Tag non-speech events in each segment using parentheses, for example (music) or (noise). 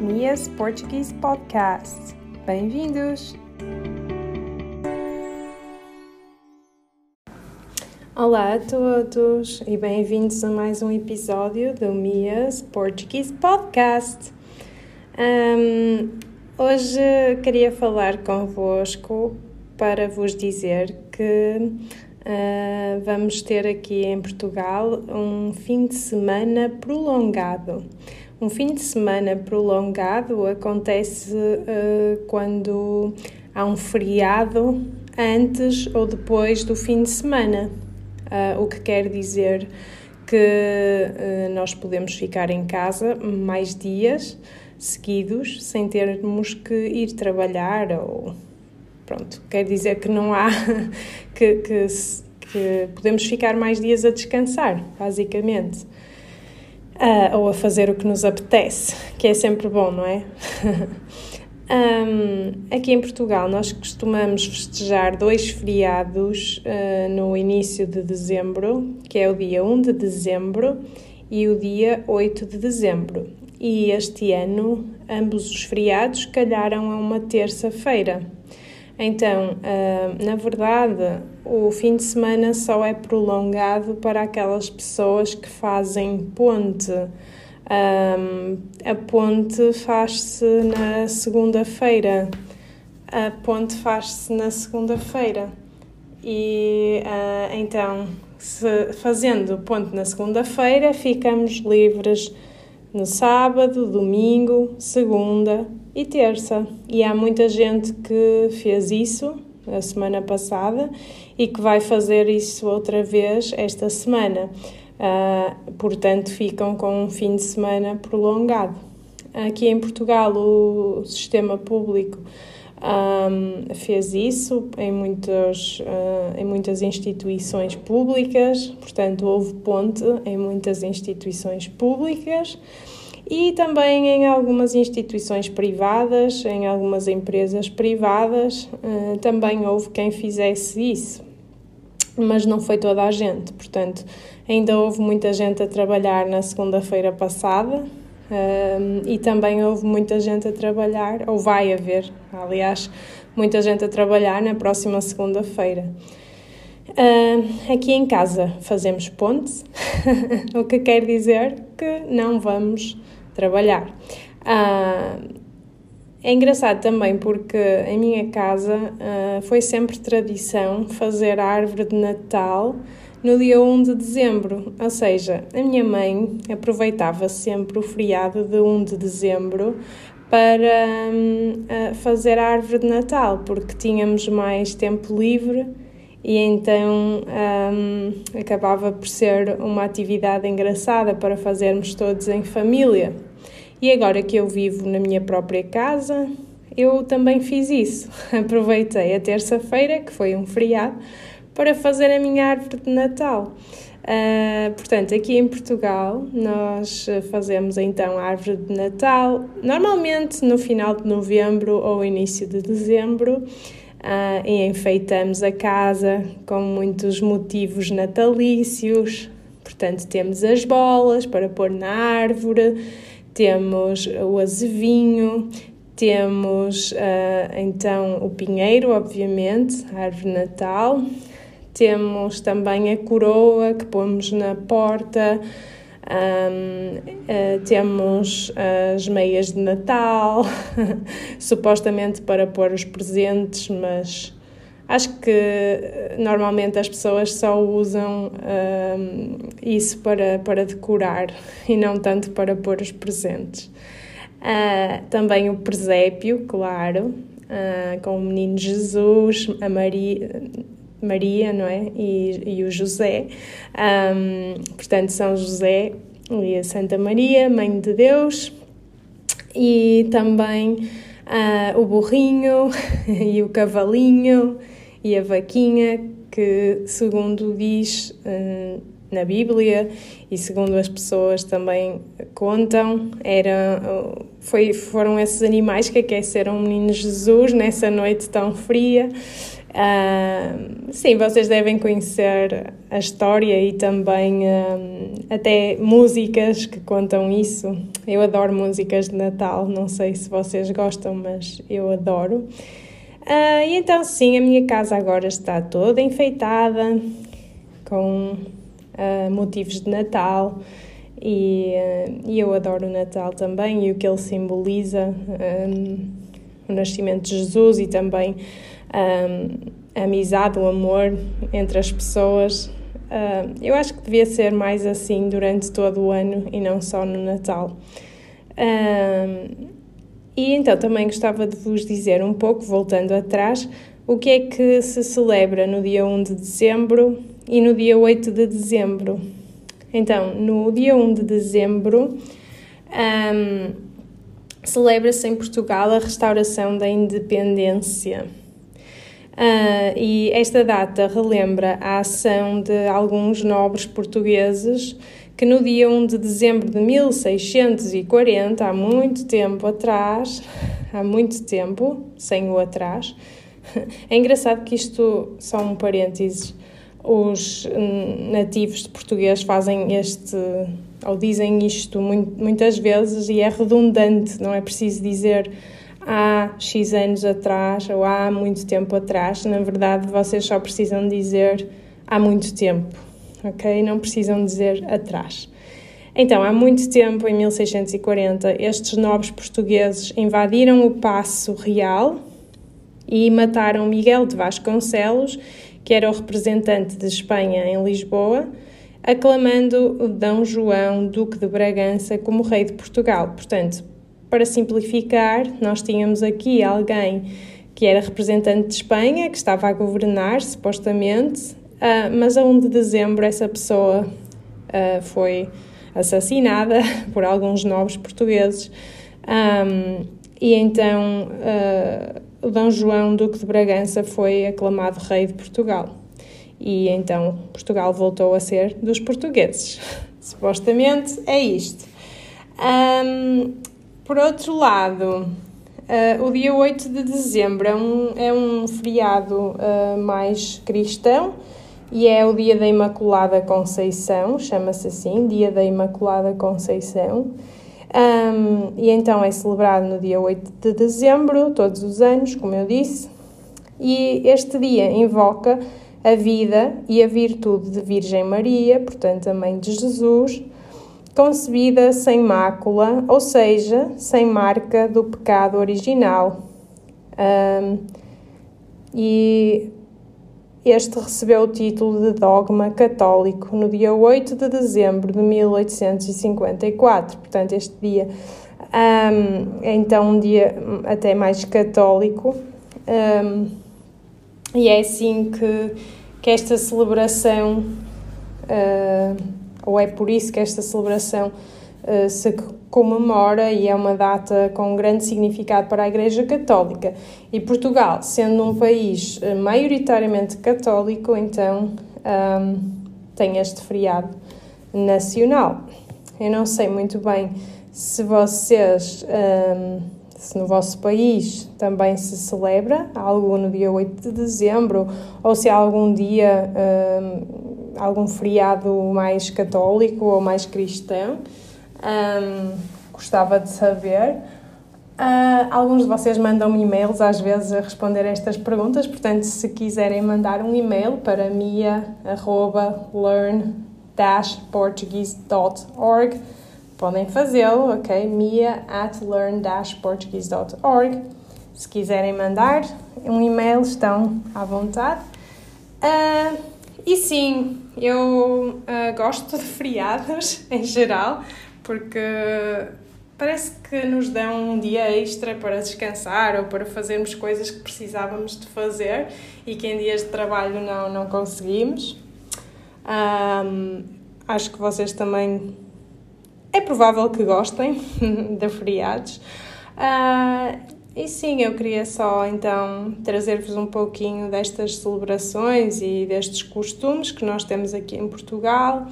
Mia's Portuguese Podcast. Bem-vindos! Olá a todos e bem-vindos a mais um episódio do Mia's Portuguese Podcast. Um, hoje queria falar convosco para vos dizer que uh, vamos ter aqui em Portugal um fim de semana prolongado. Um fim de semana prolongado acontece uh, quando há um feriado antes ou depois do fim de semana, uh, o que quer dizer que uh, nós podemos ficar em casa mais dias seguidos sem termos que ir trabalhar ou pronto, quer dizer que não há (laughs) que, que, que podemos ficar mais dias a descansar, basicamente. Uh, ou a fazer o que nos apetece, que é sempre bom, não é? (laughs) um, aqui em Portugal, nós costumamos festejar dois feriados uh, no início de dezembro, que é o dia 1 de dezembro e o dia 8 de dezembro. E este ano, ambos os feriados calharam a uma terça-feira. Então, uh, na verdade, o fim de semana só é prolongado para aquelas pessoas que fazem ponte. Um, a ponte faz-se na segunda-feira. A ponte faz-se na segunda-feira. E uh, então, se, fazendo ponte na segunda-feira, ficamos livres no sábado, domingo, segunda e terça. E há muita gente que fez isso a semana passada e que vai fazer isso outra vez esta semana. Uh, portanto, ficam com um fim de semana prolongado. Aqui em Portugal, o sistema público um, fez isso em, muitos, uh, em muitas instituições públicas, portanto, houve ponte em muitas instituições públicas e também em algumas instituições privadas, em algumas empresas privadas, uh, também houve quem fizesse isso, mas não foi toda a gente, portanto, ainda houve muita gente a trabalhar na segunda-feira passada. Uh, e também houve muita gente a trabalhar, ou vai haver, aliás, muita gente a trabalhar na próxima segunda-feira. Uh, aqui em casa fazemos ponte, (laughs) o que quer dizer que não vamos trabalhar. Uh, é engraçado também porque em minha casa uh, foi sempre tradição fazer a árvore de Natal no dia 1 de dezembro, ou seja, a minha mãe aproveitava sempre o feriado de 1 de dezembro para um, fazer a árvore de Natal, porque tínhamos mais tempo livre e então um, acabava por ser uma atividade engraçada para fazermos todos em família. E agora que eu vivo na minha própria casa, eu também fiz isso. (laughs) Aproveitei a terça-feira, que foi um feriado, para fazer a minha árvore de Natal. Uh, portanto, aqui em Portugal, nós fazemos então a árvore de Natal, normalmente no final de novembro ou início de dezembro, uh, e enfeitamos a casa com muitos motivos natalícios. Portanto, temos as bolas para pôr na árvore temos o azevinho, temos uh, então o pinheiro, obviamente, a árvore Natal, temos também a coroa que pomos na porta, um, uh, ah, temos as meias de Natal, (laughs) supostamente para pôr os presentes, mas Acho que eh, normalmente as pessoas só usam um, isso para, para decorar (laughs) e não tanto para pôr os presentes. Uh, também o presépio, claro, uh, com o menino Jesus, a Maria, Maria não é? E, e o José. Um, portanto, São José e a Santa Maria, Mãe de Deus. E também uh, o burrinho (laughs) e o cavalinho e a vaquinha, que, segundo diz uh, na Bíblia e segundo as pessoas também contam, era, foi, foram esses animais que aqueceram o menino Jesus nessa noite tão fria. Uh, sim, vocês devem conhecer a história e também um, até músicas que contam isso. Eu adoro músicas de Natal, não sei se vocês gostam, mas eu adoro. Uh, e então, sim, a minha casa agora está toda enfeitada com uh, motivos de Natal e, uh, e, eu adoro o Natal também e o que ele simboliza um, o nascimento de Jesus e também um, a amizade, o amor entre as pessoas. Eu acho que devia ser mais assim durante todo o ano e não só no Natal. E então também gostava de vos dizer um pouco, voltando atrás, o que é que se celebra no dia 1 de dezembro e no dia 8 de dezembro. Então, no dia 1 de dezembro, um, celebra-se em Portugal a restauração da independência. Uh, e esta data relembra a ação de alguns nobres portugueses que no dia 1 de dezembro de 1640, há muito tempo atrás, há muito tempo, sem o atrás, (laughs) é engraçado que isto, só um parênteses, os nativos de português fazem este, ou dizem isto muitas vezes e é redundante, não é preciso dizer há X anos atrás ou há muito tempo atrás. Na verdade, vocês só precisam dizer há muito tempo, ok? Não precisam dizer atrás. Então, há muito tempo, em 1640, estes nobres portugueses invadiram o Paço Real e mataram Miguel de Vasconcelos, que era o representante de Espanha em Lisboa, aclamando D. João, Duque de Bragança, como rei de Portugal. Portanto, para simplificar, nós tínhamos aqui alguém que era representante de Espanha, que estava a governar, supostamente, uh, mas a 1 de dezembro essa pessoa uh, foi assassinada (laughs) por alguns nobres portugueses. Um, e então uh, Dom João, Duque de Bragança, foi aclamado rei de Portugal. E então Portugal voltou a ser dos portugueses. (laughs) Supostamente é isto. Um, por outro lado, uh, o dia 8 de dezembro é um, é um feriado uh, mais cristão e é o dia da Imaculada Conceição, chama-se assim, Dia da Imaculada Conceição. Um, e então é celebrado no dia 8 de dezembro, todos os anos, como eu disse, e este dia invoca a vida e a virtude de Virgem Maria, portanto, a Mãe de Jesus concebida sem mácula, ou seja, sem marca do pecado original. Um, e este recebeu o título de dogma católico no dia 8 de dezembro de 1854. Portanto, este dia um, é então um dia até mais católico. Um, e é assim que, que esta celebração. Uh, ou é por isso que esta celebração se comemora e é uma data com grande significado para a Igreja Católica. E Portugal, sendo um país uh, maioritariamente católico, então um, tem este feriado nacional. Eu não sei muito bem se vocês, um, se no vosso país também se celebra algo no dia 8 de dezembro ou se há algum dia um, algum feriado mais católico ou mais cristão. Um, gostava de saber. Uh, alguns de vocês mandam-me e-mails às vezes a responder estas perguntas, portanto, se quiserem mandar um e-mail para mia.learn-portuguese.org, podem fazê-lo, ok? mia at learn-portuguese.org. Se quiserem mandar um e-mail, estão à vontade. Uh, e sim, eu uh, gosto de feriados (laughs) em geral, porque parece que nos dão um dia extra para descansar ou para fazermos coisas que precisávamos de fazer e que em dias de trabalho não, não conseguimos. Um, acho que vocês também. É provável que gostem (laughs) de feriados. Uh, e sim, eu queria só então trazer-vos um pouquinho destas celebrações e destes costumes que nós temos aqui em Portugal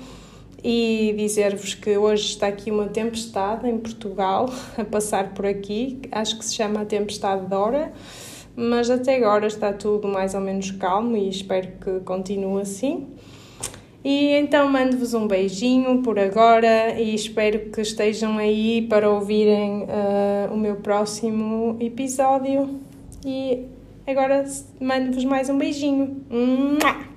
e dizer-vos que hoje está aqui uma tempestade em Portugal (laughs) a passar por aqui, acho que se chama a tempestade Dora, mas até agora está tudo mais ou menos calmo e espero que continue assim. E então mando-vos um beijinho por agora e espero que estejam aí para ouvirem uh, o meu próximo episódio. E agora mando-vos mais um beijinho. Mua!